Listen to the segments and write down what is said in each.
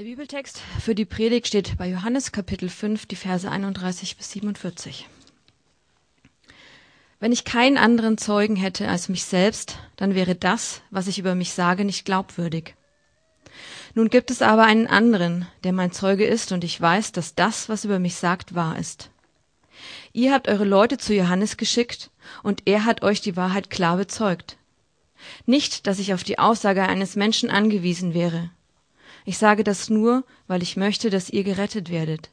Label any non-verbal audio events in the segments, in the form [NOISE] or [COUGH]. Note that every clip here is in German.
Der Bibeltext für die Predigt steht bei Johannes Kapitel 5, die Verse 31 bis 47. Wenn ich keinen anderen Zeugen hätte als mich selbst, dann wäre das, was ich über mich sage, nicht glaubwürdig. Nun gibt es aber einen anderen, der mein Zeuge ist, und ich weiß, dass das, was über mich sagt, wahr ist. Ihr habt eure Leute zu Johannes geschickt, und er hat euch die Wahrheit klar bezeugt. Nicht, dass ich auf die Aussage eines Menschen angewiesen wäre. Ich sage das nur, weil ich möchte, dass ihr gerettet werdet.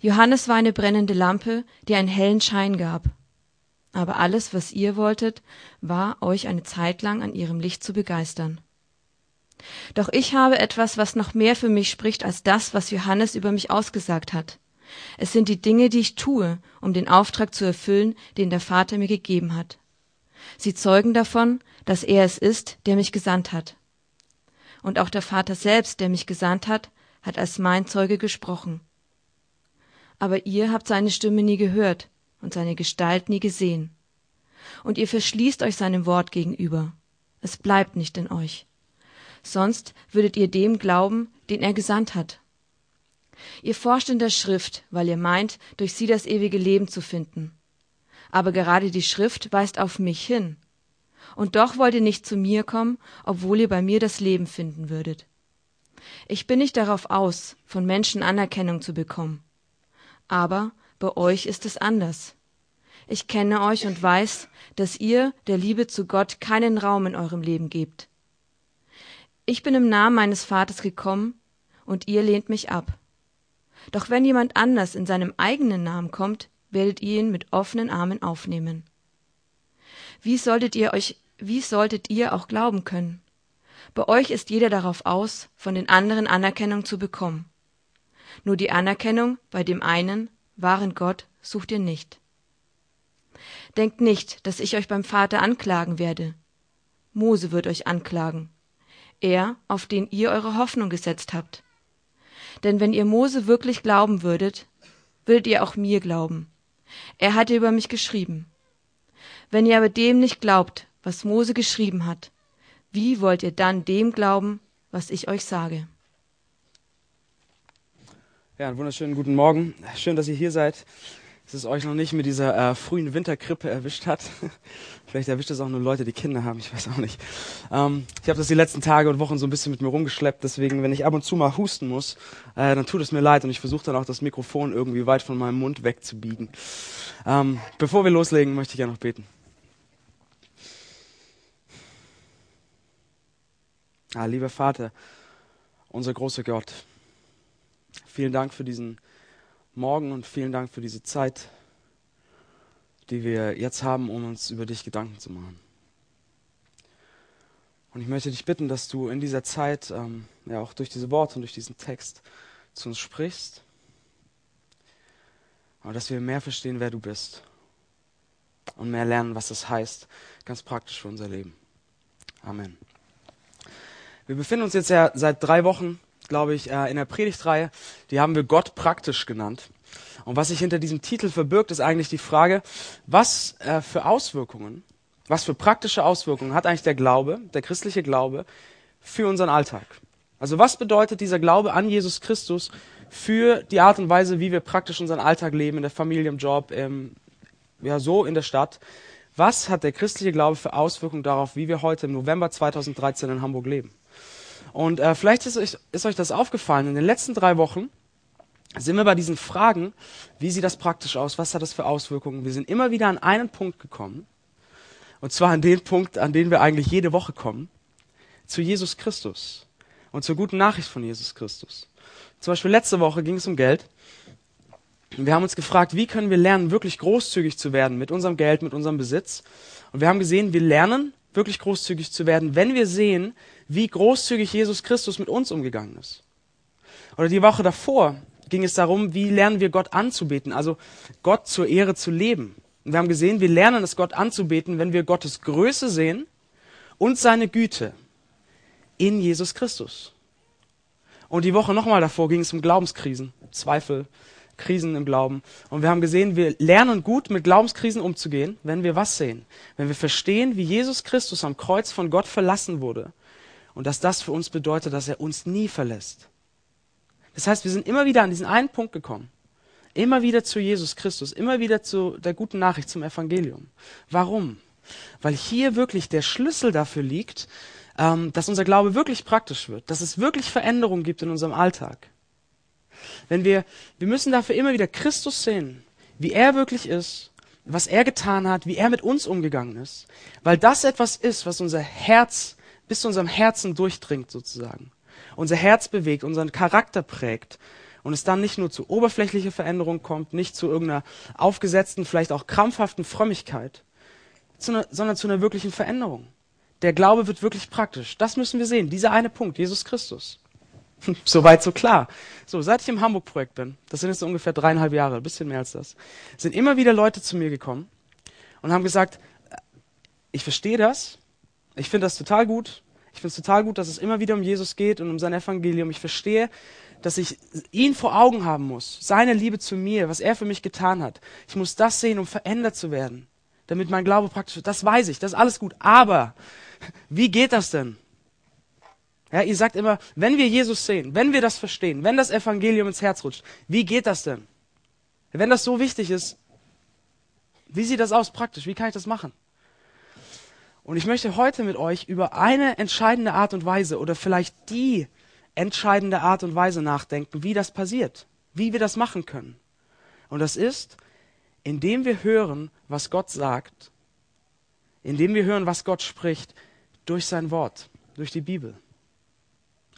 Johannes war eine brennende Lampe, die einen hellen Schein gab. Aber alles, was ihr wolltet, war, euch eine Zeit lang an ihrem Licht zu begeistern. Doch ich habe etwas, was noch mehr für mich spricht als das, was Johannes über mich ausgesagt hat. Es sind die Dinge, die ich tue, um den Auftrag zu erfüllen, den der Vater mir gegeben hat. Sie zeugen davon, dass er es ist, der mich gesandt hat. Und auch der Vater selbst, der mich gesandt hat, hat als mein Zeuge gesprochen. Aber ihr habt seine Stimme nie gehört und seine Gestalt nie gesehen. Und ihr verschließt euch seinem Wort gegenüber. Es bleibt nicht in euch. Sonst würdet ihr dem glauben, den er gesandt hat. Ihr forscht in der Schrift, weil ihr meint, durch sie das ewige Leben zu finden. Aber gerade die Schrift weist auf mich hin. Und doch wollt ihr nicht zu mir kommen, obwohl ihr bei mir das Leben finden würdet. Ich bin nicht darauf aus, von Menschen Anerkennung zu bekommen. Aber bei euch ist es anders. Ich kenne euch und weiß, dass ihr der Liebe zu Gott keinen Raum in eurem Leben gebt. Ich bin im Namen meines Vaters gekommen, und ihr lehnt mich ab. Doch wenn jemand anders in seinem eigenen Namen kommt, werdet ihr ihn mit offenen Armen aufnehmen. Wie solltet ihr euch, wie solltet ihr auch glauben können? Bei euch ist jeder darauf aus, von den anderen Anerkennung zu bekommen. Nur die Anerkennung bei dem einen, wahren Gott, sucht ihr nicht. Denkt nicht, dass ich euch beim Vater anklagen werde. Mose wird euch anklagen. Er, auf den ihr eure Hoffnung gesetzt habt. Denn wenn ihr Mose wirklich glauben würdet, würdet ihr auch mir glauben. Er hatte über mich geschrieben. Wenn ihr aber dem nicht glaubt, was Mose geschrieben hat, wie wollt ihr dann dem glauben, was ich euch sage? Ja, einen wunderschönen guten Morgen. Schön, dass ihr hier seid. Dass es euch noch nicht mit dieser äh, frühen Winterkrippe erwischt hat. [LAUGHS] Vielleicht erwischt es auch nur Leute, die Kinder haben, ich weiß auch nicht. Ähm, ich habe das die letzten Tage und Wochen so ein bisschen mit mir rumgeschleppt, deswegen, wenn ich ab und zu mal husten muss, äh, dann tut es mir leid und ich versuche dann auch das Mikrofon irgendwie weit von meinem Mund wegzubiegen. Ähm, bevor wir loslegen, möchte ich ja noch beten. Ah, lieber Vater, unser großer Gott, Vielen Dank für diesen Morgen und vielen Dank für diese Zeit, die wir jetzt haben, um uns über dich Gedanken zu machen. Und ich möchte dich bitten, dass du in dieser Zeit, ähm, ja auch durch diese Worte und durch diesen Text zu uns sprichst, aber dass wir mehr verstehen, wer du bist und mehr lernen, was das heißt, ganz praktisch für unser Leben. Amen. Wir befinden uns jetzt ja seit drei Wochen glaube ich, äh, in der Predigtreihe, die haben wir Gott praktisch genannt. Und was sich hinter diesem Titel verbirgt, ist eigentlich die Frage, was äh, für Auswirkungen, was für praktische Auswirkungen hat eigentlich der Glaube, der christliche Glaube, für unseren Alltag? Also was bedeutet dieser Glaube an Jesus Christus für die Art und Weise, wie wir praktisch unseren Alltag leben, in der Familie, im Job, im, ja so in der Stadt? Was hat der christliche Glaube für Auswirkungen darauf, wie wir heute im November 2013 in Hamburg leben? Und äh, vielleicht ist euch, ist euch das aufgefallen. In den letzten drei Wochen sind wir bei diesen Fragen, wie sieht das praktisch aus, was hat das für Auswirkungen. Wir sind immer wieder an einen Punkt gekommen. Und zwar an den Punkt, an den wir eigentlich jede Woche kommen. Zu Jesus Christus. Und zur guten Nachricht von Jesus Christus. Zum Beispiel letzte Woche ging es um Geld. Wir haben uns gefragt, wie können wir lernen, wirklich großzügig zu werden mit unserem Geld, mit unserem Besitz. Und wir haben gesehen, wir lernen, wirklich großzügig zu werden, wenn wir sehen, wie großzügig Jesus Christus mit uns umgegangen ist. Oder die Woche davor ging es darum, wie lernen wir Gott anzubeten, also Gott zur Ehre zu leben. Und wir haben gesehen, wir lernen es Gott anzubeten, wenn wir Gottes Größe sehen und seine Güte in Jesus Christus. Und die Woche nochmal davor ging es um Glaubenskrisen, Zweifel, Krisen im Glauben. Und wir haben gesehen, wir lernen gut mit Glaubenskrisen umzugehen, wenn wir was sehen? Wenn wir verstehen, wie Jesus Christus am Kreuz von Gott verlassen wurde und dass das für uns bedeutet, dass er uns nie verlässt. Das heißt, wir sind immer wieder an diesen einen Punkt gekommen. Immer wieder zu Jesus Christus, immer wieder zu der guten Nachricht, zum Evangelium. Warum? Weil hier wirklich der Schlüssel dafür liegt, ähm, dass unser Glaube wirklich praktisch wird, dass es wirklich Veränderungen gibt in unserem Alltag. Wenn wir, wir müssen dafür immer wieder Christus sehen, wie er wirklich ist, was er getan hat, wie er mit uns umgegangen ist, weil das etwas ist, was unser Herz bis zu unserem Herzen durchdringt sozusagen, unser Herz bewegt, unseren Charakter prägt und es dann nicht nur zu oberflächlicher Veränderung kommt, nicht zu irgendeiner aufgesetzten, vielleicht auch krampfhaften Frömmigkeit, sondern zu einer wirklichen Veränderung. Der Glaube wird wirklich praktisch. Das müssen wir sehen. Dieser eine Punkt, Jesus Christus. [LAUGHS] Soweit so klar. So, seit ich im Hamburg-Projekt bin, das sind jetzt so ungefähr dreieinhalb Jahre, ein bisschen mehr als das, sind immer wieder Leute zu mir gekommen und haben gesagt, ich verstehe das, ich finde das total gut, ich finde es total gut, dass es immer wieder um Jesus geht und um sein Evangelium. Ich verstehe, dass ich ihn vor Augen haben muss, seine Liebe zu mir, was er für mich getan hat. Ich muss das sehen, um verändert zu werden, damit mein Glaube praktisch wird. Das weiß ich, das ist alles gut. Aber wie geht das denn? Ja, ihr sagt immer, wenn wir Jesus sehen, wenn wir das verstehen, wenn das Evangelium ins Herz rutscht, wie geht das denn? Wenn das so wichtig ist, wie sieht das aus praktisch? Wie kann ich das machen? Und ich möchte heute mit euch über eine entscheidende Art und Weise oder vielleicht die entscheidende Art und Weise nachdenken, wie das passiert, wie wir das machen können. Und das ist, indem wir hören, was Gott sagt, indem wir hören, was Gott spricht, durch sein Wort, durch die Bibel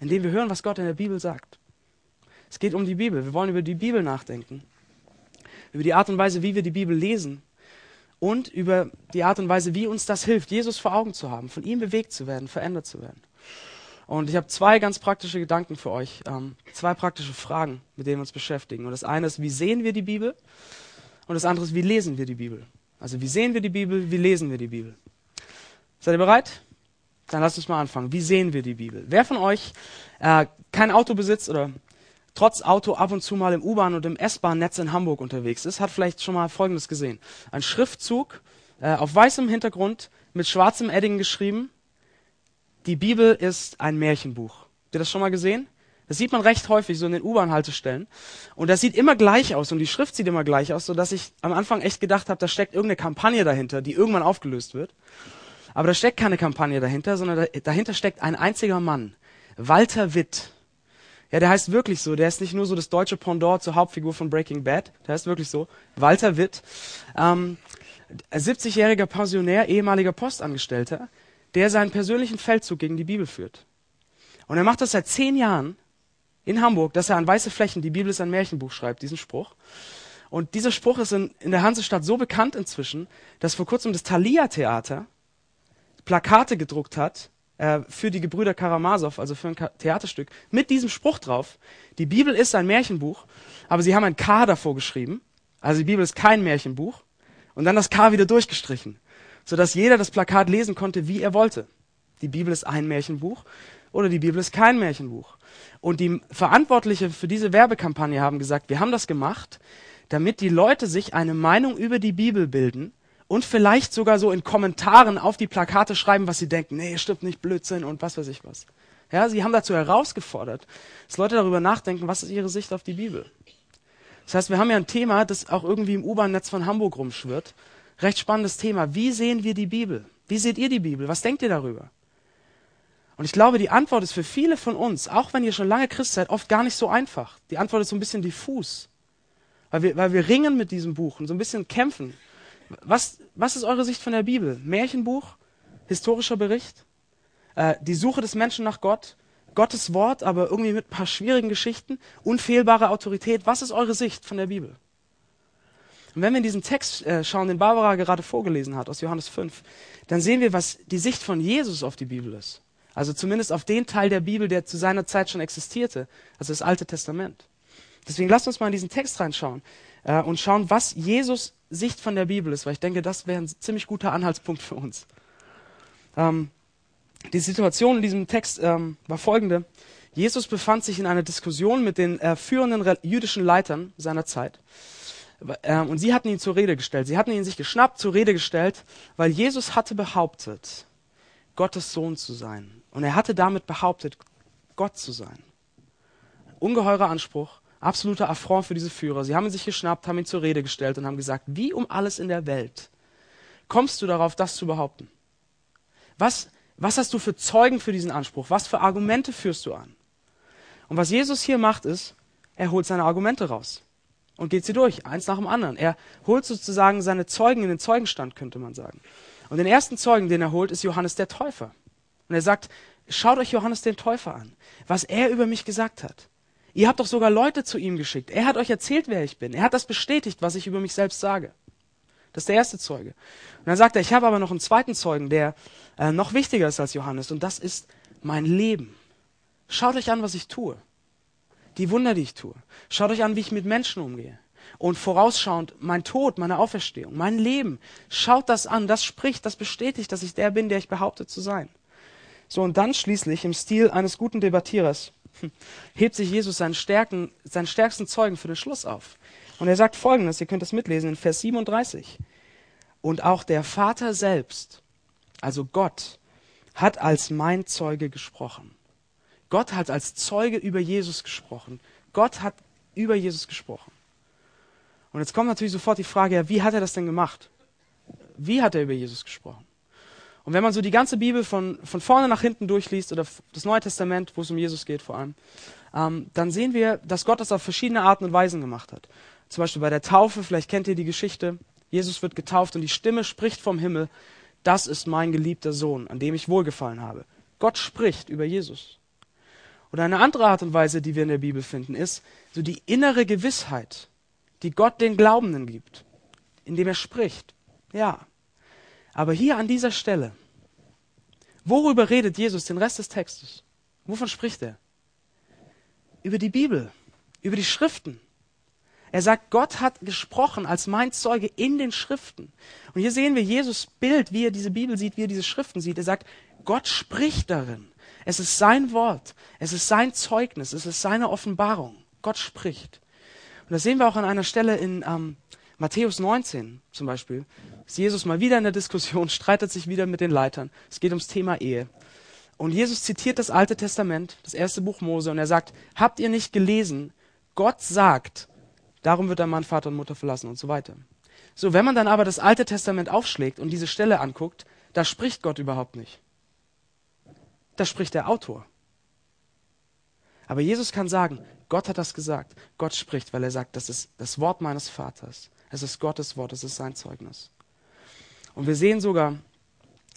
indem wir hören, was Gott in der Bibel sagt. Es geht um die Bibel. Wir wollen über die Bibel nachdenken. Über die Art und Weise, wie wir die Bibel lesen. Und über die Art und Weise, wie uns das hilft, Jesus vor Augen zu haben, von ihm bewegt zu werden, verändert zu werden. Und ich habe zwei ganz praktische Gedanken für euch, ähm, zwei praktische Fragen, mit denen wir uns beschäftigen. Und das eine ist, wie sehen wir die Bibel? Und das andere ist, wie lesen wir die Bibel? Also wie sehen wir die Bibel, wie lesen wir die Bibel? Seid ihr bereit? Dann lasst uns mal anfangen. Wie sehen wir die Bibel? Wer von euch äh, kein Auto besitzt oder trotz Auto ab und zu mal im U-Bahn und im S-Bahn-Netz in Hamburg unterwegs ist, hat vielleicht schon mal Folgendes gesehen. Ein Schriftzug äh, auf weißem Hintergrund mit schwarzem Edding geschrieben. Die Bibel ist ein Märchenbuch. Habt ihr das schon mal gesehen? Das sieht man recht häufig so in den U-Bahn-Haltestellen. Und das sieht immer gleich aus und die Schrift sieht immer gleich aus, sodass ich am Anfang echt gedacht habe, da steckt irgendeine Kampagne dahinter, die irgendwann aufgelöst wird. Aber da steckt keine Kampagne dahinter, sondern dahinter steckt ein einziger Mann. Walter Witt. Ja, der heißt wirklich so. Der ist nicht nur so das deutsche Pendant zur Hauptfigur von Breaking Bad. Der heißt wirklich so. Walter Witt. Ähm, 70-jähriger Pensionär, ehemaliger Postangestellter, der seinen persönlichen Feldzug gegen die Bibel führt. Und er macht das seit zehn Jahren in Hamburg, dass er an weiße Flächen, die Bibel ist ein Märchenbuch, schreibt, diesen Spruch. Und dieser Spruch ist in, in der Hansestadt so bekannt inzwischen, dass vor kurzem das Thalia-Theater Plakate gedruckt hat äh, für die Gebrüder Karamasow, also für ein Theaterstück, mit diesem Spruch drauf. Die Bibel ist ein Märchenbuch, aber sie haben ein K davor geschrieben. Also die Bibel ist kein Märchenbuch. Und dann das K wieder durchgestrichen, sodass jeder das Plakat lesen konnte, wie er wollte. Die Bibel ist ein Märchenbuch oder die Bibel ist kein Märchenbuch. Und die Verantwortliche für diese Werbekampagne haben gesagt, wir haben das gemacht, damit die Leute sich eine Meinung über die Bibel bilden und vielleicht sogar so in Kommentaren auf die Plakate schreiben, was sie denken. Nee, stimmt nicht, Blödsinn und was weiß ich was. Ja, sie haben dazu herausgefordert, dass Leute darüber nachdenken, was ist ihre Sicht auf die Bibel. Das heißt, wir haben ja ein Thema, das auch irgendwie im U-Bahn-Netz von Hamburg rumschwirrt. Recht spannendes Thema. Wie sehen wir die Bibel? Wie seht ihr die Bibel? Was denkt ihr darüber? Und ich glaube, die Antwort ist für viele von uns, auch wenn ihr schon lange Christ seid, oft gar nicht so einfach. Die Antwort ist so ein bisschen diffus. Weil wir, weil wir ringen mit diesem Buch und so ein bisschen kämpfen. Was, was ist eure Sicht von der Bibel? Märchenbuch? Historischer Bericht? Äh, die Suche des Menschen nach Gott? Gottes Wort, aber irgendwie mit ein paar schwierigen Geschichten? Unfehlbare Autorität? Was ist eure Sicht von der Bibel? Und wenn wir in diesen Text äh, schauen, den Barbara gerade vorgelesen hat, aus Johannes 5, dann sehen wir, was die Sicht von Jesus auf die Bibel ist. Also zumindest auf den Teil der Bibel, der zu seiner Zeit schon existierte, also das Alte Testament. Deswegen lasst uns mal in diesen Text reinschauen äh, und schauen, was Jesus Sicht von der Bibel ist, weil ich denke, das wäre ein ziemlich guter Anhaltspunkt für uns. Ähm, die Situation in diesem Text ähm, war folgende. Jesus befand sich in einer Diskussion mit den äh, führenden jüdischen Leitern seiner Zeit. Ähm, und sie hatten ihn zur Rede gestellt. Sie hatten ihn sich geschnappt, zur Rede gestellt, weil Jesus hatte behauptet, Gottes Sohn zu sein. Und er hatte damit behauptet, Gott zu sein. Ungeheurer Anspruch, absoluter Affront für diese Führer. Sie haben ihn sich geschnappt, haben ihn zur Rede gestellt und haben gesagt, wie um alles in der Welt kommst du darauf, das zu behaupten? Was, was hast du für Zeugen für diesen Anspruch? Was für Argumente führst du an? Und was Jesus hier macht, ist, er holt seine Argumente raus und geht sie durch, eins nach dem anderen. Er holt sozusagen seine Zeugen in den Zeugenstand, könnte man sagen. Und den ersten Zeugen, den er holt, ist Johannes der Täufer. Und er sagt, schaut euch Johannes den Täufer an, was er über mich gesagt hat. Ihr habt doch sogar Leute zu ihm geschickt. Er hat euch erzählt, wer ich bin. Er hat das bestätigt, was ich über mich selbst sage. Das ist der erste Zeuge. Und dann sagt er, ich habe aber noch einen zweiten Zeugen, der äh, noch wichtiger ist als Johannes. Und das ist mein Leben. Schaut euch an, was ich tue. Die Wunder, die ich tue. Schaut euch an, wie ich mit Menschen umgehe. Und vorausschauend mein Tod, meine Auferstehung, mein Leben. Schaut das an. Das spricht, das bestätigt, dass ich der bin, der ich behaupte zu sein. So, und dann schließlich im Stil eines guten Debattierers hebt sich Jesus seinen, Stärken, seinen stärksten Zeugen für den Schluss auf. Und er sagt folgendes, ihr könnt das mitlesen in Vers 37. Und auch der Vater selbst, also Gott, hat als mein Zeuge gesprochen. Gott hat als Zeuge über Jesus gesprochen. Gott hat über Jesus gesprochen. Und jetzt kommt natürlich sofort die Frage, ja, wie hat er das denn gemacht? Wie hat er über Jesus gesprochen? Und wenn man so die ganze Bibel von, von vorne nach hinten durchliest, oder das Neue Testament, wo es um Jesus geht vor allem, ähm, dann sehen wir, dass Gott das auf verschiedene Arten und Weisen gemacht hat. Zum Beispiel bei der Taufe, vielleicht kennt ihr die Geschichte, Jesus wird getauft und die Stimme spricht vom Himmel, das ist mein geliebter Sohn, an dem ich wohlgefallen habe. Gott spricht über Jesus. Oder eine andere Art und Weise, die wir in der Bibel finden, ist so die innere Gewissheit, die Gott den Glaubenden gibt, indem er spricht. Ja. Aber hier an dieser Stelle, worüber redet Jesus den Rest des Textes? Wovon spricht er? Über die Bibel, über die Schriften. Er sagt, Gott hat gesprochen als mein Zeuge in den Schriften. Und hier sehen wir Jesus Bild, wie er diese Bibel sieht, wie er diese Schriften sieht. Er sagt, Gott spricht darin. Es ist sein Wort. Es ist sein Zeugnis. Es ist seine Offenbarung. Gott spricht. Und das sehen wir auch an einer Stelle in ähm, Matthäus 19 zum Beispiel. Ist Jesus mal wieder in der Diskussion, [LAUGHS] streitet sich wieder mit den Leitern. Es geht ums Thema Ehe. Und Jesus zitiert das Alte Testament, das erste Buch Mose, und er sagt, habt ihr nicht gelesen, Gott sagt, Darum wird der Mann Vater und Mutter verlassen und so weiter. So, wenn man dann aber das Alte Testament aufschlägt und diese Stelle anguckt, da spricht Gott überhaupt nicht. Da spricht der Autor. Aber Jesus kann sagen, Gott hat das gesagt. Gott spricht, weil er sagt, das ist das Wort meines Vaters. Es ist Gottes Wort, es ist sein Zeugnis. Und wir sehen sogar,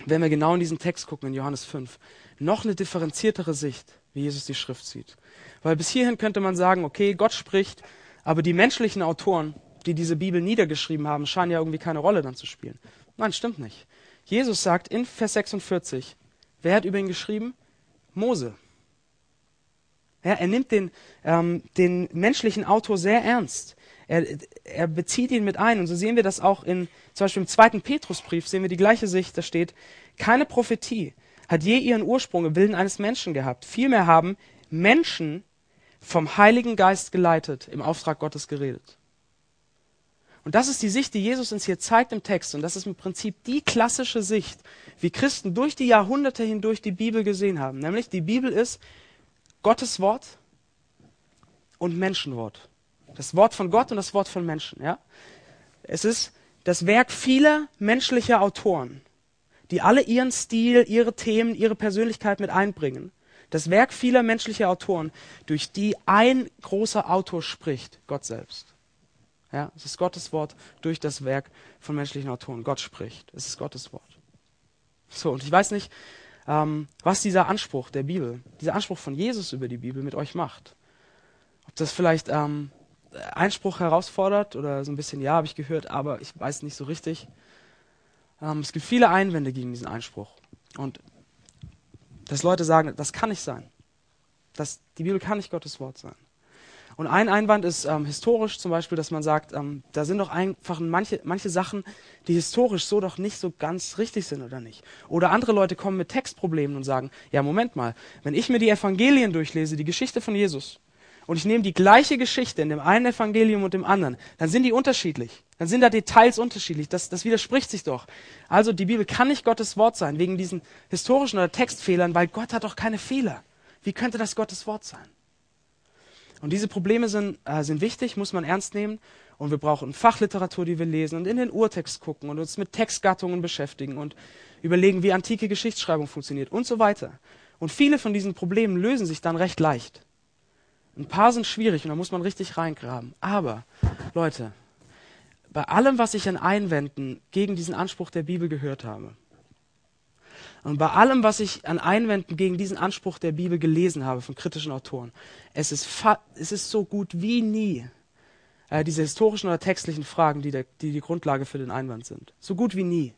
wenn wir genau in diesen Text gucken, in Johannes 5, noch eine differenziertere Sicht, wie Jesus die Schrift sieht. Weil bis hierhin könnte man sagen, okay, Gott spricht, aber die menschlichen Autoren, die diese Bibel niedergeschrieben haben, scheinen ja irgendwie keine Rolle dann zu spielen. Nein, stimmt nicht. Jesus sagt in Vers 46, wer hat über ihn geschrieben? Mose. Ja, er nimmt den, ähm, den menschlichen Autor sehr ernst. Er, er bezieht ihn mit ein. Und so sehen wir das auch in, zum Beispiel im zweiten Petrusbrief, sehen wir die gleiche Sicht. Da steht, keine Prophetie hat je ihren Ursprung im Willen eines Menschen gehabt. Vielmehr haben Menschen vom Heiligen Geist geleitet, im Auftrag Gottes geredet. Und das ist die Sicht, die Jesus uns hier zeigt im Text. Und das ist im Prinzip die klassische Sicht, wie Christen durch die Jahrhunderte hindurch die Bibel gesehen haben. Nämlich die Bibel ist Gottes Wort und Menschenwort. Das Wort von Gott und das Wort von Menschen. Ja? Es ist das Werk vieler menschlicher Autoren, die alle ihren Stil, ihre Themen, ihre Persönlichkeit mit einbringen das Werk vieler menschlicher Autoren, durch die ein großer Autor spricht, Gott selbst. Ja, es ist Gottes Wort durch das Werk von menschlichen Autoren. Gott spricht. Es ist Gottes Wort. So, und ich weiß nicht, ähm, was dieser Anspruch der Bibel, dieser Anspruch von Jesus über die Bibel mit euch macht. Ob das vielleicht ähm, Einspruch herausfordert oder so ein bisschen, ja, habe ich gehört, aber ich weiß nicht so richtig. Ähm, es gibt viele Einwände gegen diesen Einspruch. Und dass Leute sagen, das kann nicht sein. Das, die Bibel kann nicht Gottes Wort sein. Und ein Einwand ist ähm, historisch zum Beispiel, dass man sagt, ähm, da sind doch einfach manche, manche Sachen, die historisch so doch nicht so ganz richtig sind oder nicht. Oder andere Leute kommen mit Textproblemen und sagen, ja, Moment mal, wenn ich mir die Evangelien durchlese, die Geschichte von Jesus, und ich nehme die gleiche Geschichte in dem einen Evangelium und dem anderen, dann sind die unterschiedlich. Dann sind da Details unterschiedlich. Das, das widerspricht sich doch. Also die Bibel kann nicht Gottes Wort sein, wegen diesen historischen oder Textfehlern, weil Gott hat doch keine Fehler. Wie könnte das Gottes Wort sein? Und diese Probleme sind, äh, sind wichtig, muss man ernst nehmen. Und wir brauchen Fachliteratur, die wir lesen und in den Urtext gucken und uns mit Textgattungen beschäftigen und überlegen, wie antike Geschichtsschreibung funktioniert und so weiter. Und viele von diesen Problemen lösen sich dann recht leicht. Ein paar sind schwierig und da muss man richtig reingraben. Aber, Leute, bei allem, was ich an Einwänden gegen diesen Anspruch der Bibel gehört habe, und bei allem, was ich an Einwänden gegen diesen Anspruch der Bibel gelesen habe von kritischen Autoren, es ist, es ist so gut wie nie äh, diese historischen oder textlichen Fragen, die, der, die die Grundlage für den Einwand sind. So gut wie nie.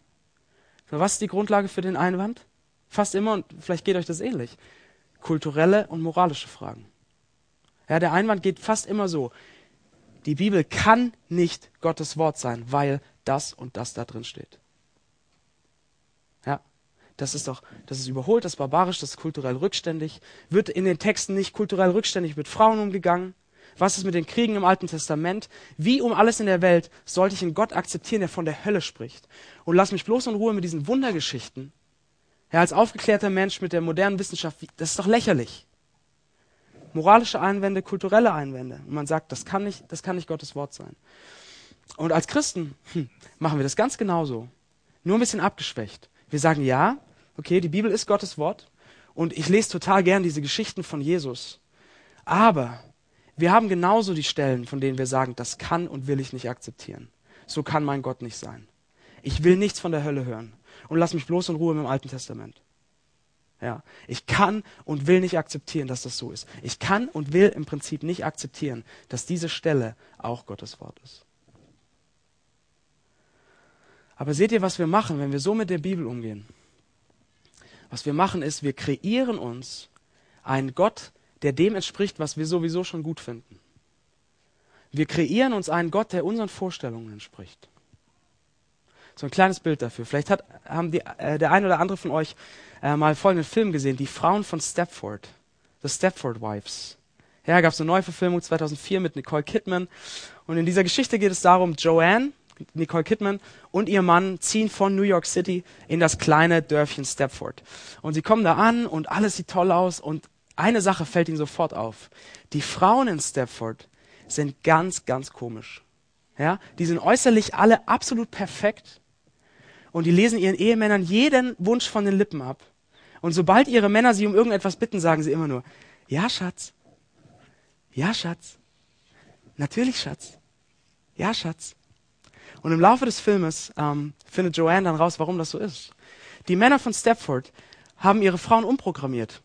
Was ist die Grundlage für den Einwand? Fast immer, und vielleicht geht euch das ähnlich, kulturelle und moralische Fragen. Ja, der Einwand geht fast immer so. Die Bibel kann nicht Gottes Wort sein, weil das und das da drin steht. Ja, das ist doch, das ist überholt, das ist barbarisch, das ist kulturell rückständig. Wird in den Texten nicht kulturell rückständig mit Frauen umgegangen? Was ist mit den Kriegen im Alten Testament? Wie um alles in der Welt sollte ich einen Gott akzeptieren, der von der Hölle spricht? Und lass mich bloß in Ruhe mit diesen Wundergeschichten. Ja, als aufgeklärter Mensch mit der modernen Wissenschaft, das ist doch lächerlich. Moralische Einwände, kulturelle Einwände. Und man sagt, das kann nicht, das kann nicht Gottes Wort sein. Und als Christen hm, machen wir das ganz genauso. Nur ein bisschen abgeschwächt. Wir sagen, ja, okay, die Bibel ist Gottes Wort. Und ich lese total gern diese Geschichten von Jesus. Aber wir haben genauso die Stellen, von denen wir sagen, das kann und will ich nicht akzeptieren. So kann mein Gott nicht sein. Ich will nichts von der Hölle hören. Und lass mich bloß in Ruhe mit dem Alten Testament. Ja, ich kann und will nicht akzeptieren, dass das so ist. Ich kann und will im Prinzip nicht akzeptieren, dass diese Stelle auch Gottes Wort ist. Aber seht ihr, was wir machen, wenn wir so mit der Bibel umgehen? Was wir machen ist, wir kreieren uns einen Gott, der dem entspricht, was wir sowieso schon gut finden. Wir kreieren uns einen Gott, der unseren Vorstellungen entspricht. So ein kleines Bild dafür. Vielleicht hat, haben die, äh, der ein oder andere von euch äh, mal folgenden Film gesehen, die Frauen von Stepford, The Stepford Wives. Ja, gab es eine Neuverfilmung 2004 mit Nicole Kidman. Und in dieser Geschichte geht es darum, Joanne, Nicole Kidman und ihr Mann ziehen von New York City in das kleine Dörfchen Stepford. Und sie kommen da an und alles sieht toll aus und eine Sache fällt ihnen sofort auf. Die Frauen in Stepford sind ganz, ganz komisch. Ja, die sind äußerlich alle absolut perfekt und die lesen ihren Ehemännern jeden Wunsch von den Lippen ab. Und sobald ihre Männer sie um irgendetwas bitten, sagen sie immer nur, ja, Schatz. Ja, Schatz. Natürlich, Schatz. Ja, Schatz. Und im Laufe des Filmes ähm, findet Joanne dann raus, warum das so ist. Die Männer von Stepford haben ihre Frauen umprogrammiert.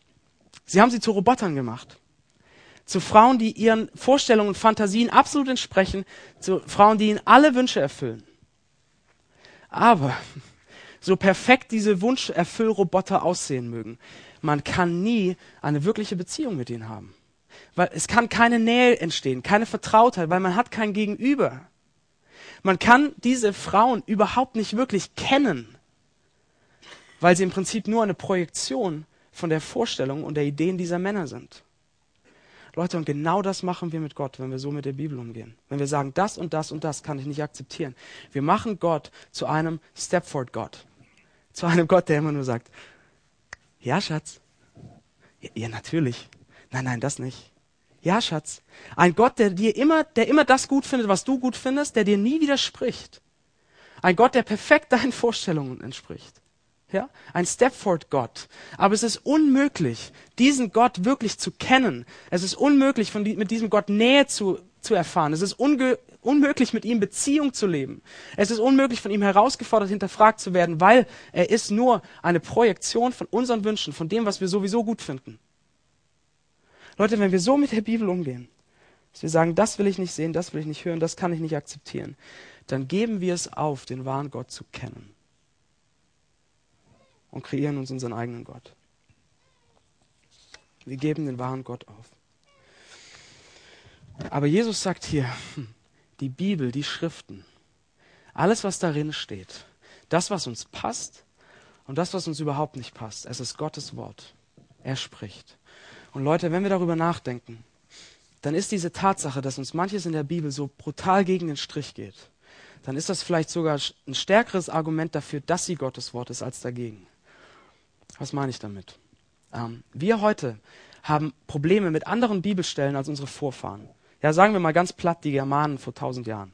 Sie haben sie zu Robotern gemacht. Zu Frauen, die ihren Vorstellungen und Fantasien absolut entsprechen, zu Frauen, die ihnen alle Wünsche erfüllen. Aber so perfekt diese Wunscherfüllroboter aussehen mögen, man kann nie eine wirkliche Beziehung mit ihnen haben. Weil es kann keine Nähe entstehen, keine Vertrautheit, weil man hat kein Gegenüber. Man kann diese Frauen überhaupt nicht wirklich kennen, weil sie im Prinzip nur eine Projektion von der Vorstellung und der Ideen dieser Männer sind. Leute, und genau das machen wir mit Gott, wenn wir so mit der Bibel umgehen. Wenn wir sagen, das und das und das kann ich nicht akzeptieren. Wir machen Gott zu einem Stepford-Gott. Zu einem Gott, der immer nur sagt, ja, Schatz. Ja, ja, natürlich. Nein, nein, das nicht. Ja, Schatz. Ein Gott, der dir immer, der immer das gut findet, was du gut findest, der dir nie widerspricht. Ein Gott, der perfekt deinen Vorstellungen entspricht. Ja? Ein Stepford-Gott. Aber es ist unmöglich, diesen Gott wirklich zu kennen. Es ist unmöglich, von die, mit diesem Gott Nähe zu, zu erfahren. Es ist unmöglich, mit ihm Beziehung zu leben. Es ist unmöglich, von ihm herausgefordert, hinterfragt zu werden, weil er ist nur eine Projektion von unseren Wünschen, von dem, was wir sowieso gut finden. Leute, wenn wir so mit der Bibel umgehen, dass wir sagen, das will ich nicht sehen, das will ich nicht hören, das kann ich nicht akzeptieren, dann geben wir es auf, den wahren Gott zu kennen und kreieren uns unseren eigenen Gott. Wir geben den wahren Gott auf. Aber Jesus sagt hier, hm, die Bibel, die Schriften, alles, was darin steht, das, was uns passt und das, was uns überhaupt nicht passt, es ist Gottes Wort. Er spricht. Und Leute, wenn wir darüber nachdenken, dann ist diese Tatsache, dass uns manches in der Bibel so brutal gegen den Strich geht, dann ist das vielleicht sogar ein stärkeres Argument dafür, dass sie Gottes Wort ist, als dagegen. Was meine ich damit? Ähm, wir heute haben Probleme mit anderen Bibelstellen als unsere Vorfahren. Ja, sagen wir mal ganz platt die Germanen vor tausend Jahren.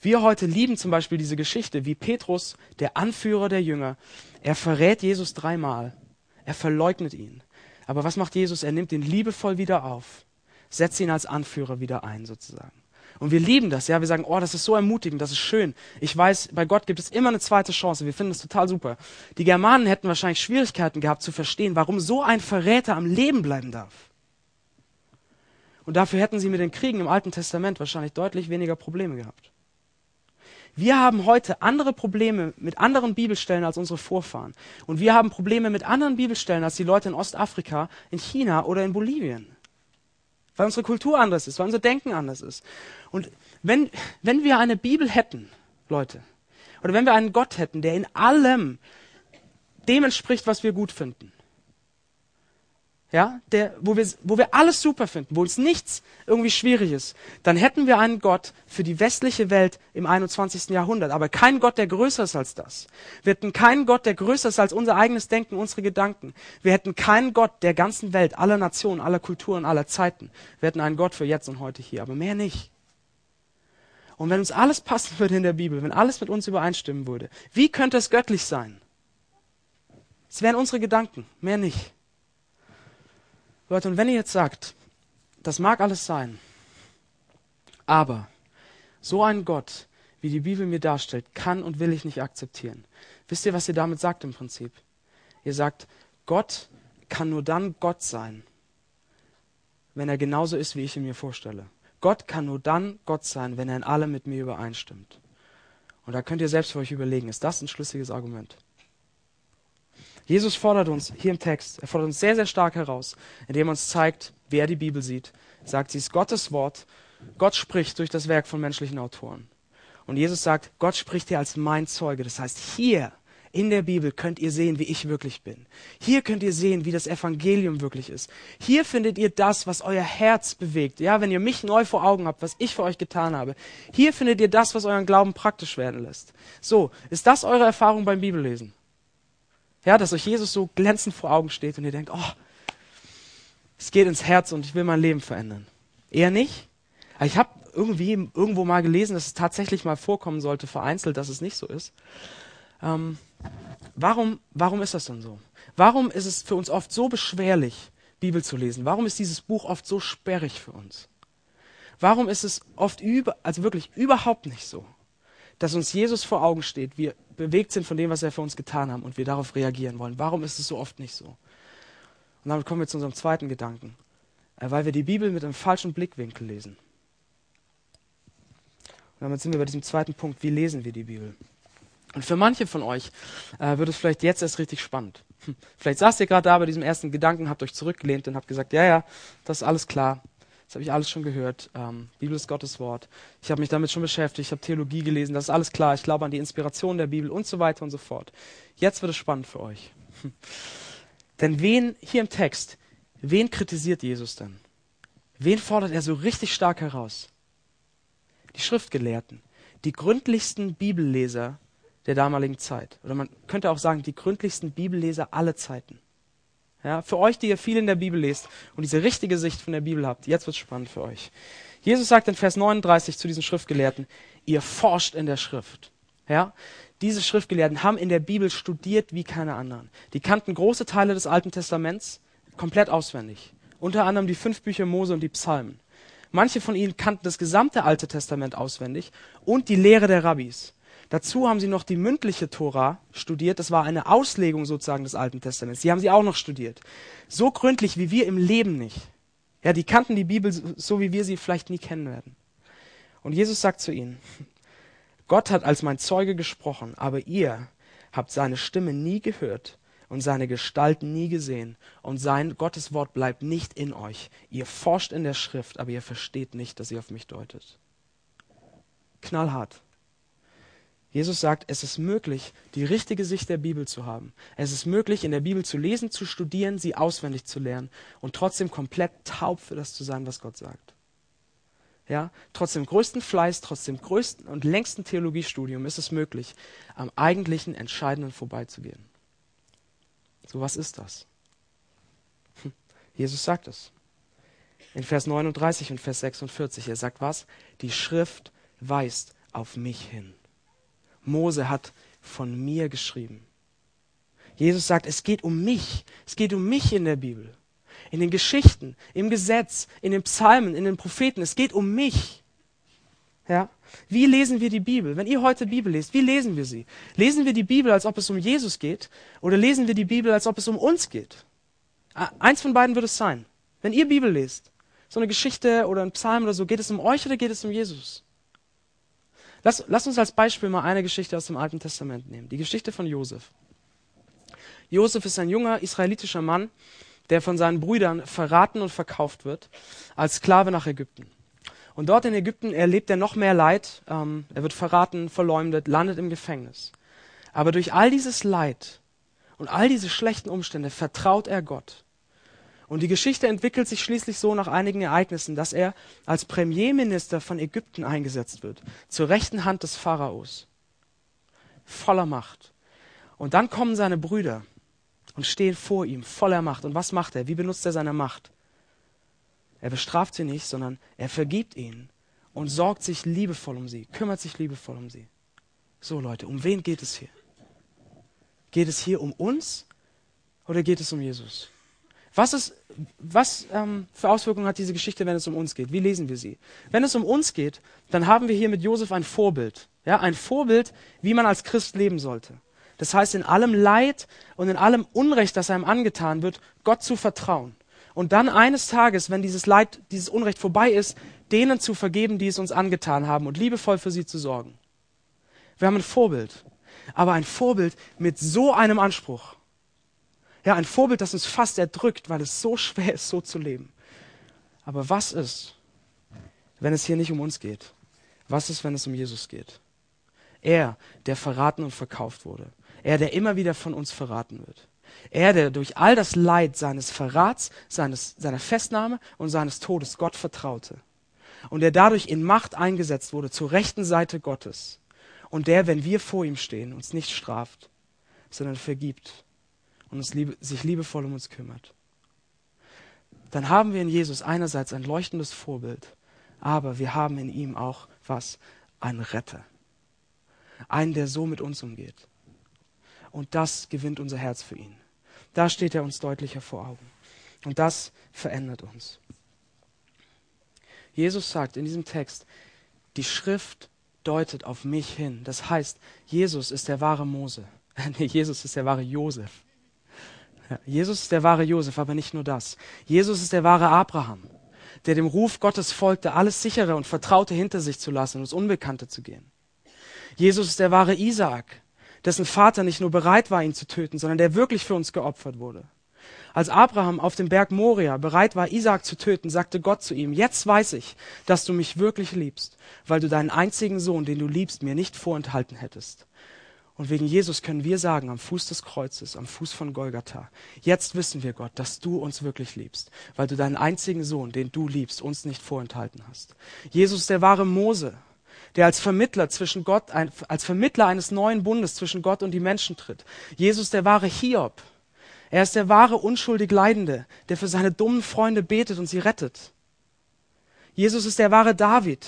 Wir heute lieben zum Beispiel diese Geschichte, wie Petrus, der Anführer der Jünger, er verrät Jesus dreimal. Er verleugnet ihn. Aber was macht Jesus? Er nimmt ihn liebevoll wieder auf, setzt ihn als Anführer wieder ein, sozusagen. Und wir lieben das, ja. Wir sagen, oh, das ist so ermutigend, das ist schön. Ich weiß, bei Gott gibt es immer eine zweite Chance. Wir finden das total super. Die Germanen hätten wahrscheinlich Schwierigkeiten gehabt zu verstehen, warum so ein Verräter am Leben bleiben darf. Und dafür hätten sie mit den Kriegen im Alten Testament wahrscheinlich deutlich weniger Probleme gehabt. Wir haben heute andere Probleme mit anderen Bibelstellen als unsere Vorfahren. Und wir haben Probleme mit anderen Bibelstellen als die Leute in Ostafrika, in China oder in Bolivien. Weil unsere Kultur anders ist, weil unser Denken anders ist. Und wenn, wenn wir eine Bibel hätten, Leute, oder wenn wir einen Gott hätten, der in allem dem entspricht, was wir gut finden, ja, der, wo wir, wo wir alles super finden, wo uns nichts irgendwie schwierig ist, dann hätten wir einen Gott für die westliche Welt im 21. Jahrhundert, aber keinen Gott, der größer ist als das. Wir hätten keinen Gott, der größer ist als unser eigenes Denken, unsere Gedanken. Wir hätten keinen Gott der ganzen Welt, aller Nationen, aller Kulturen, aller Zeiten. Wir hätten einen Gott für jetzt und heute hier, aber mehr nicht. Und wenn uns alles passen [LAUGHS] würde in der Bibel, wenn alles mit uns übereinstimmen würde, wie könnte es göttlich sein? Es wären unsere Gedanken, mehr nicht. Leute, und wenn ihr jetzt sagt, das mag alles sein, aber so ein Gott, wie die Bibel mir darstellt, kann und will ich nicht akzeptieren. Wisst ihr, was ihr damit sagt im Prinzip? Ihr sagt, Gott kann nur dann Gott sein, wenn er genauso ist, wie ich ihn mir vorstelle. Gott kann nur dann Gott sein, wenn er in allem mit mir übereinstimmt. Und da könnt ihr selbst für euch überlegen, ist das ein schlüssiges Argument? Jesus fordert uns hier im Text, er fordert uns sehr, sehr stark heraus, indem er uns zeigt, wer die Bibel sieht. Er sagt, sie ist Gottes Wort. Gott spricht durch das Werk von menschlichen Autoren. Und Jesus sagt, Gott spricht hier als mein Zeuge. Das heißt, hier in der Bibel könnt ihr sehen, wie ich wirklich bin. Hier könnt ihr sehen, wie das Evangelium wirklich ist. Hier findet ihr das, was euer Herz bewegt. Ja, wenn ihr mich neu vor Augen habt, was ich für euch getan habe. Hier findet ihr das, was euren Glauben praktisch werden lässt. So, ist das eure Erfahrung beim Bibellesen? Ja, dass euch Jesus so glänzend vor Augen steht und ihr denkt, oh, es geht ins Herz und ich will mein Leben verändern. Eher nicht. Ich habe irgendwie irgendwo mal gelesen, dass es tatsächlich mal vorkommen sollte, vereinzelt, dass es nicht so ist. Ähm, warum, warum ist das denn so? Warum ist es für uns oft so beschwerlich, Bibel zu lesen? Warum ist dieses Buch oft so sperrig für uns? Warum ist es oft über, also wirklich überhaupt nicht so, dass uns Jesus vor Augen steht, wir bewegt sind von dem, was er für uns getan hat und wir darauf reagieren wollen. Warum ist es so oft nicht so? Und damit kommen wir zu unserem zweiten Gedanken. Äh, weil wir die Bibel mit einem falschen Blickwinkel lesen. Und damit sind wir bei diesem zweiten Punkt, wie lesen wir die Bibel? Und für manche von euch äh, wird es vielleicht jetzt erst richtig spannend. Hm. Vielleicht saßt ihr gerade da bei diesem ersten Gedanken, habt euch zurückgelehnt und habt gesagt, ja, ja, das ist alles klar. Das habe ich alles schon gehört. Ähm, Bibel ist Gottes Wort. Ich habe mich damit schon beschäftigt. Ich habe Theologie gelesen. Das ist alles klar. Ich glaube an die Inspiration der Bibel und so weiter und so fort. Jetzt wird es spannend für euch. [LAUGHS] Denn wen hier im Text, wen kritisiert Jesus denn? Wen fordert er so richtig stark heraus? Die Schriftgelehrten, die gründlichsten Bibelleser der damaligen Zeit. Oder man könnte auch sagen, die gründlichsten Bibelleser aller Zeiten. Ja, für euch, die ihr viel in der Bibel lest und diese richtige Sicht von der Bibel habt, jetzt wird's spannend für euch. Jesus sagt in Vers 39 zu diesen Schriftgelehrten, ihr forscht in der Schrift. Ja, diese Schriftgelehrten haben in der Bibel studiert wie keine anderen. Die kannten große Teile des Alten Testaments komplett auswendig. Unter anderem die fünf Bücher Mose und die Psalmen. Manche von ihnen kannten das gesamte Alte Testament auswendig und die Lehre der Rabbis. Dazu haben sie noch die mündliche Tora studiert. Das war eine Auslegung sozusagen des Alten Testaments. Die haben sie auch noch studiert. So gründlich wie wir im Leben nicht. Ja, die kannten die Bibel so, wie wir sie vielleicht nie kennen werden. Und Jesus sagt zu ihnen, Gott hat als mein Zeuge gesprochen, aber ihr habt seine Stimme nie gehört und seine Gestalt nie gesehen. Und sein Gottes Wort bleibt nicht in euch. Ihr forscht in der Schrift, aber ihr versteht nicht, dass ihr auf mich deutet. Knallhart. Jesus sagt, es ist möglich, die richtige Sicht der Bibel zu haben. Es ist möglich, in der Bibel zu lesen, zu studieren, sie auswendig zu lernen und trotzdem komplett taub für das zu sein, was Gott sagt. Ja, trotz dem größten Fleiß, trotz dem größten und längsten Theologiestudium ist es möglich, am eigentlichen Entscheidenden vorbeizugehen. So was ist das? Hm. Jesus sagt es. In Vers 39 und Vers 46. Er sagt was? Die Schrift weist auf mich hin. Mose hat von mir geschrieben. Jesus sagt, es geht um mich. Es geht um mich in der Bibel. In den Geschichten, im Gesetz, in den Psalmen, in den Propheten. Es geht um mich. Ja? Wie lesen wir die Bibel? Wenn ihr heute Bibel lest, wie lesen wir sie? Lesen wir die Bibel, als ob es um Jesus geht? Oder lesen wir die Bibel, als ob es um uns geht? Eins von beiden wird es sein. Wenn ihr Bibel lest, so eine Geschichte oder ein Psalm oder so, geht es um euch oder geht es um Jesus? Lass, lass uns als Beispiel mal eine Geschichte aus dem Alten Testament nehmen. Die Geschichte von Josef. Josef ist ein junger israelitischer Mann, der von seinen Brüdern verraten und verkauft wird als Sklave nach Ägypten. Und dort in Ägypten erlebt er noch mehr Leid. Ähm, er wird verraten, verleumdet, landet im Gefängnis. Aber durch all dieses Leid und all diese schlechten Umstände vertraut er Gott. Und die Geschichte entwickelt sich schließlich so nach einigen Ereignissen, dass er als Premierminister von Ägypten eingesetzt wird, zur rechten Hand des Pharaos, voller Macht. Und dann kommen seine Brüder und stehen vor ihm, voller Macht. Und was macht er? Wie benutzt er seine Macht? Er bestraft sie nicht, sondern er vergibt ihnen und sorgt sich liebevoll um sie, kümmert sich liebevoll um sie. So Leute, um wen geht es hier? Geht es hier um uns oder geht es um Jesus? Was, ist, was ähm, für Auswirkungen hat diese Geschichte, wenn es um uns geht? Wie lesen wir sie? Wenn es um uns geht, dann haben wir hier mit Josef ein Vorbild. Ja, ein Vorbild, wie man als Christ leben sollte. Das heißt, in allem Leid und in allem Unrecht, das einem angetan wird, Gott zu vertrauen. Und dann eines Tages, wenn dieses Leid, dieses Unrecht vorbei ist, denen zu vergeben, die es uns angetan haben und liebevoll für sie zu sorgen. Wir haben ein Vorbild. Aber ein Vorbild mit so einem Anspruch. Ja, ein Vorbild, das uns fast erdrückt, weil es so schwer ist, so zu leben. Aber was ist, wenn es hier nicht um uns geht? Was ist, wenn es um Jesus geht? Er, der verraten und verkauft wurde. Er, der immer wieder von uns verraten wird. Er, der durch all das Leid seines Verrats, seines, seiner Festnahme und seines Todes Gott vertraute. Und der dadurch in Macht eingesetzt wurde zur rechten Seite Gottes. Und der, wenn wir vor ihm stehen, uns nicht straft, sondern vergibt und uns liebe, sich liebevoll um uns kümmert. Dann haben wir in Jesus einerseits ein leuchtendes Vorbild, aber wir haben in ihm auch was? Ein Retter. Einen, der so mit uns umgeht. Und das gewinnt unser Herz für ihn. Da steht er uns deutlicher vor Augen. Und das verändert uns. Jesus sagt in diesem Text, die Schrift deutet auf mich hin. Das heißt, Jesus ist der wahre Mose. [LAUGHS] Jesus ist der wahre Josef. Jesus ist der wahre Josef, aber nicht nur das. Jesus ist der wahre Abraham, der dem Ruf Gottes folgte, alles sichere und vertraute hinter sich zu lassen und ins Unbekannte zu gehen. Jesus ist der wahre Isaak, dessen Vater nicht nur bereit war, ihn zu töten, sondern der wirklich für uns geopfert wurde. Als Abraham auf dem Berg Moria bereit war, Isaak zu töten, sagte Gott zu ihm, jetzt weiß ich, dass du mich wirklich liebst, weil du deinen einzigen Sohn, den du liebst, mir nicht vorenthalten hättest. Und wegen Jesus können wir sagen, am Fuß des Kreuzes, am Fuß von Golgatha, jetzt wissen wir, Gott, dass du uns wirklich liebst, weil du deinen einzigen Sohn, den du liebst, uns nicht vorenthalten hast. Jesus, der wahre Mose, der als Vermittler zwischen Gott, als Vermittler eines neuen Bundes zwischen Gott und die Menschen tritt. Jesus, der wahre Hiob. Er ist der wahre unschuldig Leidende, der für seine dummen Freunde betet und sie rettet. Jesus ist der wahre David,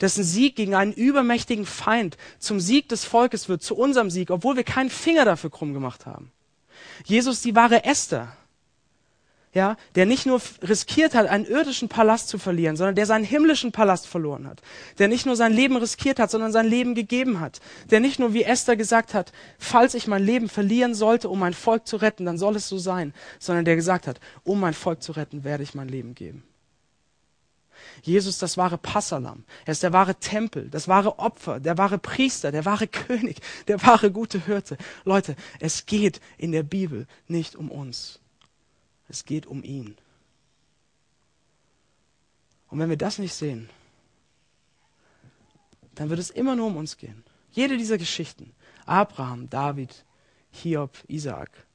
dessen Sieg gegen einen übermächtigen Feind zum Sieg des Volkes wird, zu unserem Sieg, obwohl wir keinen Finger dafür krumm gemacht haben. Jesus, die wahre Esther, ja, der nicht nur riskiert hat, einen irdischen Palast zu verlieren, sondern der seinen himmlischen Palast verloren hat, der nicht nur sein Leben riskiert hat, sondern sein Leben gegeben hat, der nicht nur wie Esther gesagt hat, falls ich mein Leben verlieren sollte, um mein Volk zu retten, dann soll es so sein, sondern der gesagt hat, um mein Volk zu retten, werde ich mein Leben geben. Jesus das wahre Passalam. Er ist der wahre Tempel, das wahre Opfer, der wahre Priester, der wahre König, der wahre gute Hirte. Leute, es geht in der Bibel nicht um uns. Es geht um ihn. Und wenn wir das nicht sehen, dann wird es immer nur um uns gehen. jede dieser Geschichten, Abraham, David, Hiob, Isaak,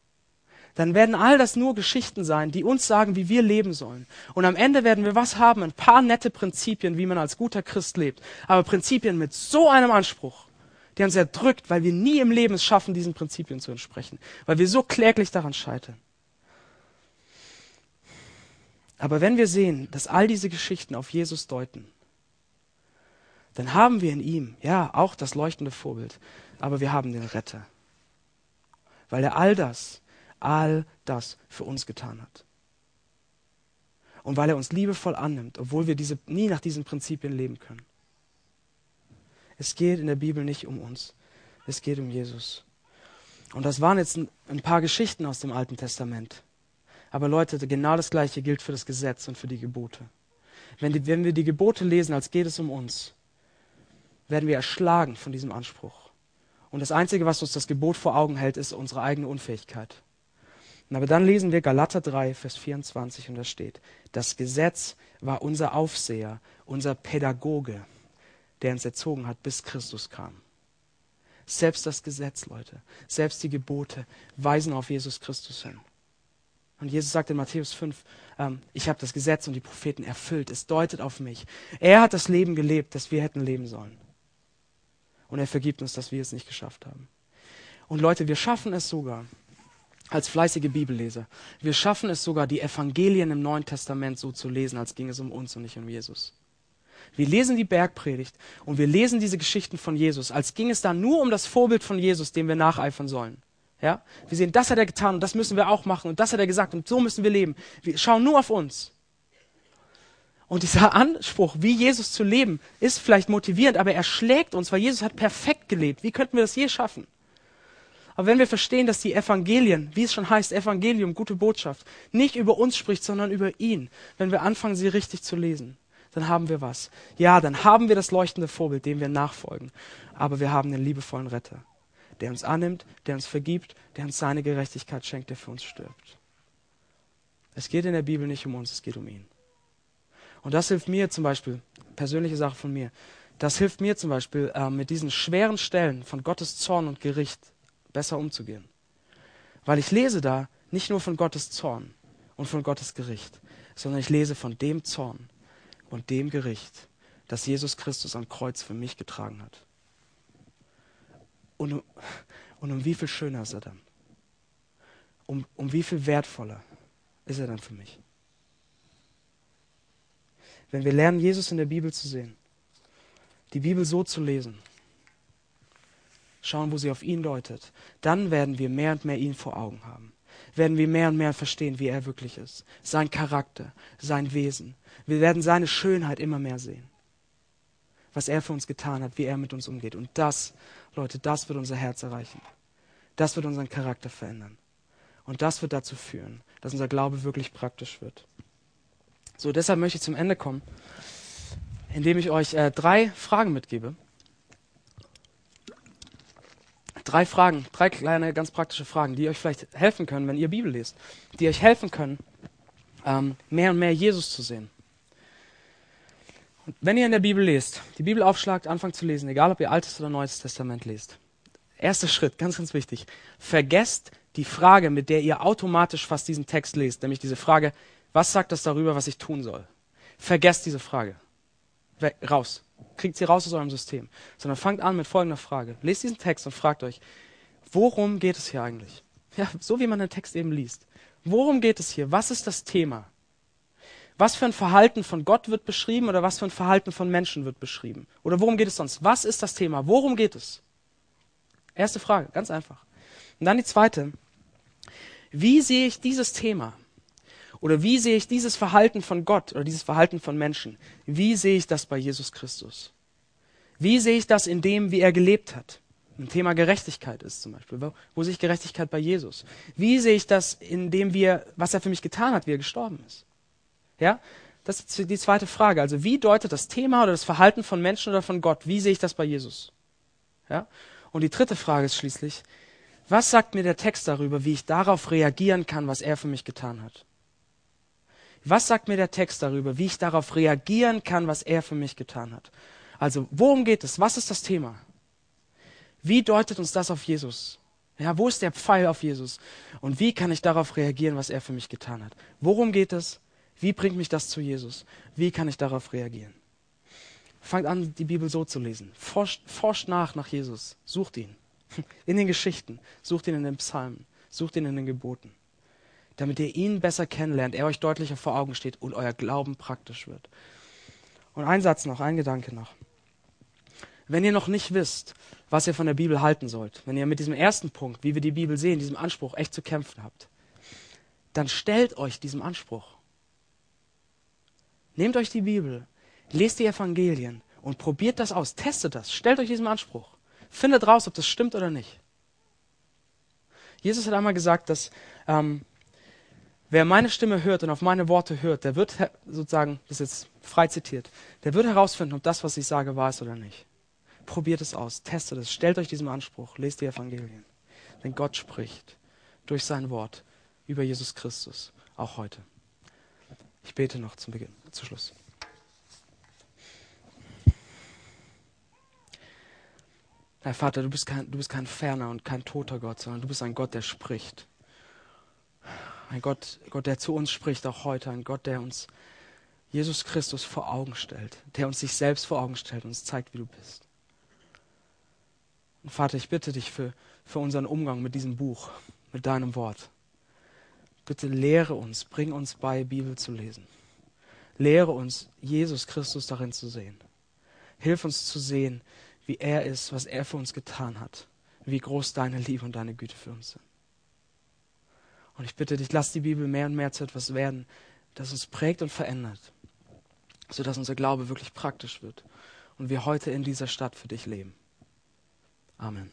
dann werden all das nur Geschichten sein, die uns sagen, wie wir leben sollen. Und am Ende werden wir was haben? Ein paar nette Prinzipien, wie man als guter Christ lebt. Aber Prinzipien mit so einem Anspruch, die uns erdrückt, weil wir nie im Leben es schaffen, diesen Prinzipien zu entsprechen. Weil wir so kläglich daran scheitern. Aber wenn wir sehen, dass all diese Geschichten auf Jesus deuten, dann haben wir in ihm, ja, auch das leuchtende Vorbild, aber wir haben den Retter. Weil er all das all das für uns getan hat. Und weil er uns liebevoll annimmt, obwohl wir diese, nie nach diesen Prinzipien leben können. Es geht in der Bibel nicht um uns, es geht um Jesus. Und das waren jetzt ein, paar Geschichten aus dem Alten Testament. Aber Leute, genau das Gleiche gilt für das Gesetz und für die Gebote. Wenn, die, wenn wir die Gebote lesen, als geht es um uns, werden wir erschlagen von diesem Anspruch. Und das Einzige, was uns das Gebot vor Augen hält, ist unsere eigene Unfähigkeit. Aber dann lesen wir Galater 3, Vers 24 und da steht, das Gesetz war unser Aufseher, unser Pädagoge, der uns erzogen hat, bis Christus kam. Selbst das Gesetz, Leute, selbst die Gebote weisen auf Jesus Christus hin. Und Jesus sagt in Matthäus 5, ähm, ich habe das Gesetz und die Propheten erfüllt. Es deutet auf mich. Er hat das Leben gelebt, das wir hätten leben sollen. Und er vergibt uns, dass wir es nicht geschafft haben. Und Leute, wir schaffen es sogar, als fleißige Bibelleser. Wir schaffen es sogar, die Evangelien im Neuen Testament so zu lesen, als ging es um uns und nicht um Jesus. Wir lesen die Bergpredigt und wir lesen diese Geschichten von Jesus, als ging es da nur um das Vorbild von Jesus, dem wir nacheifern sollen. Ja? Wir sehen, das hat er getan und das müssen wir auch machen und das hat er gesagt und so müssen wir leben. Wir schauen nur auf uns. Und dieser [LAUGHS] Anspruch, wie Jesus zu leben, ist vielleicht motivierend, aber er schlägt uns, weil Jesus hat perfekt gelebt. Wie könnten wir das je schaffen? Aber wenn wir verstehen, dass die Evangelien, wie es schon heißt, Evangelium, gute Botschaft, nicht über uns spricht, sondern über ihn, wenn wir anfangen, sie richtig zu lesen, dann haben wir was. Ja, dann haben wir das leuchtende Vorbild, dem wir nachfolgen. Aber wir haben den liebevollen Retter, der uns annimmt, der uns vergibt, der uns seine Gerechtigkeit schenkt, der für uns stirbt. Es geht in der Bibel nicht um uns, es geht um ihn. Und das hilft mir zum Beispiel, persönliche Sache von mir, das hilft mir zum Beispiel äh, mit diesen schweren Stellen von Gottes Zorn und Gericht besser umzugehen. Weil ich lese da nicht nur von Gottes Zorn und von Gottes Gericht, sondern ich lese von dem Zorn und dem Gericht, das Jesus Christus am Kreuz für mich getragen hat. Und, und um wie viel schöner ist er dann? Um, um wie viel wertvoller ist er dann für mich? Wenn wir lernen, Jesus in der Bibel zu sehen, die Bibel so zu lesen, schauen, wo sie auf ihn deutet, dann werden wir mehr und mehr ihn vor Augen haben. Werden wir mehr und mehr verstehen, wie er wirklich ist. Sein Charakter, sein Wesen. Wir werden seine Schönheit immer mehr sehen. Was er für uns getan hat, wie er mit uns umgeht. Und das, Leute, das wird unser Herz erreichen. Das wird unseren Charakter verändern. Und das wird dazu führen, dass unser Glaube wirklich praktisch wird. So, deshalb möchte ich zum Ende kommen, indem ich euch äh, drei Fragen mitgebe. Drei Fragen, drei kleine, ganz praktische Fragen, die euch vielleicht helfen können, wenn ihr Bibel lest, die euch helfen können, ähm, mehr und mehr Jesus zu sehen. Und wenn ihr in der Bibel lest, die Bibel aufschlagt, anfangt zu lesen, egal ob ihr Altes oder Neues Testament lest. Erster Schritt, ganz, ganz wichtig. Vergesst die Frage, mit der ihr automatisch fast diesen Text lest, nämlich diese Frage, was sagt das darüber, was ich tun soll? Vergesst diese Frage. We raus kriegt sie raus aus eurem System, sondern fangt an mit folgender Frage. Lest diesen Text und fragt euch, worum geht es hier eigentlich? Ja, so wie man den Text eben liest. Worum geht es hier? Was ist das Thema? Was für ein Verhalten von Gott wird beschrieben oder was für ein Verhalten von Menschen wird beschrieben? Oder worum geht es sonst? Was ist das Thema? Worum geht es? Erste Frage, ganz einfach. Und dann die zweite. Wie sehe ich dieses Thema? Oder wie sehe ich dieses Verhalten von Gott oder dieses Verhalten von Menschen? Wie sehe ich das bei Jesus Christus? Wie sehe ich das in dem, wie er gelebt hat? Ein Thema Gerechtigkeit ist zum Beispiel. Wo, wo sehe ich Gerechtigkeit bei Jesus? Wie sehe ich das in dem, wie er, was er für mich getan hat, wie er gestorben ist? Ja? Das ist die zweite Frage. Also, wie deutet das Thema oder das Verhalten von Menschen oder von Gott? Wie sehe ich das bei Jesus? Ja? Und die dritte Frage ist schließlich, was sagt mir der Text darüber, wie ich darauf reagieren kann, was er für mich getan hat? Was sagt mir der Text darüber, wie ich darauf reagieren kann, was er für mich getan hat? Also, worum geht es? Was ist das Thema? Wie deutet uns das auf Jesus? Ja, wo ist der Pfeil auf Jesus? Und wie kann ich darauf reagieren, was er für mich getan hat? Worum geht es? Wie bringt mich das zu Jesus? Wie kann ich darauf reagieren? Fangt an, die Bibel so zu lesen. Forscht, forscht nach nach Jesus. Sucht ihn. [LAUGHS] In den Geschichten. Sucht ihn in den Psalmen. Sucht ihn in den Geboten. Damit ihr ihn besser kennenlernt, er euch deutlicher vor Augen steht und euer Glauben praktisch wird. Und ein Satz noch, ein Gedanke noch. Wenn ihr noch nicht wisst, was ihr von der Bibel halten sollt, wenn ihr mit diesem ersten Punkt, wie wir die Bibel sehen, diesem Anspruch echt zu kämpfen habt, dann stellt euch diesem Anspruch. Nehmt euch die Bibel, lest die Evangelien und probiert das aus, testet das, stellt euch diesem Anspruch. Findet raus, ob das stimmt oder nicht. Jesus hat einmal gesagt, dass ähm, wer meine Stimme hört und auf meine Worte hört, der wird sozusagen, das ist jetzt frei zitiert, der wird herausfinden, ob das, was ich sage, wahr ist oder nicht. Probiert es aus, testet es, stellt euch diesem Anspruch, lest die Evangelien. Denn Gott spricht durch sein Wort über Jesus Christus, auch heute. Ich bete noch zum Beginn, zu Schluss. Herr Vater, du bist, kein, du bist kein ferner und kein toter Gott, sondern du bist ein Gott, der spricht. Ein Gott, Gott, der zu uns spricht, auch heute. Ein Gott, der uns Jesus Christus vor Augen stellt, der uns sich selbst vor Augen stellt und uns zeigt, wie du bist. Und Vater, ich bitte dich für, für unseren Umgang mit diesem Buch, mit deinem Wort. Bitte lehre uns, bring uns bei, Bibel zu lesen. Lehre uns, Jesus Christus darin zu sehen. Hilf uns zu sehen, wie er ist, was er für uns getan hat, wie groß deine Liebe und deine Güte für uns sind. Und ich bitte dich, lass die Bibel mehr und mehr zu etwas werden, das uns prägt und verändert, sodass unser Glaube wirklich praktisch wird und wir heute in dieser Stadt für dich leben. Amen.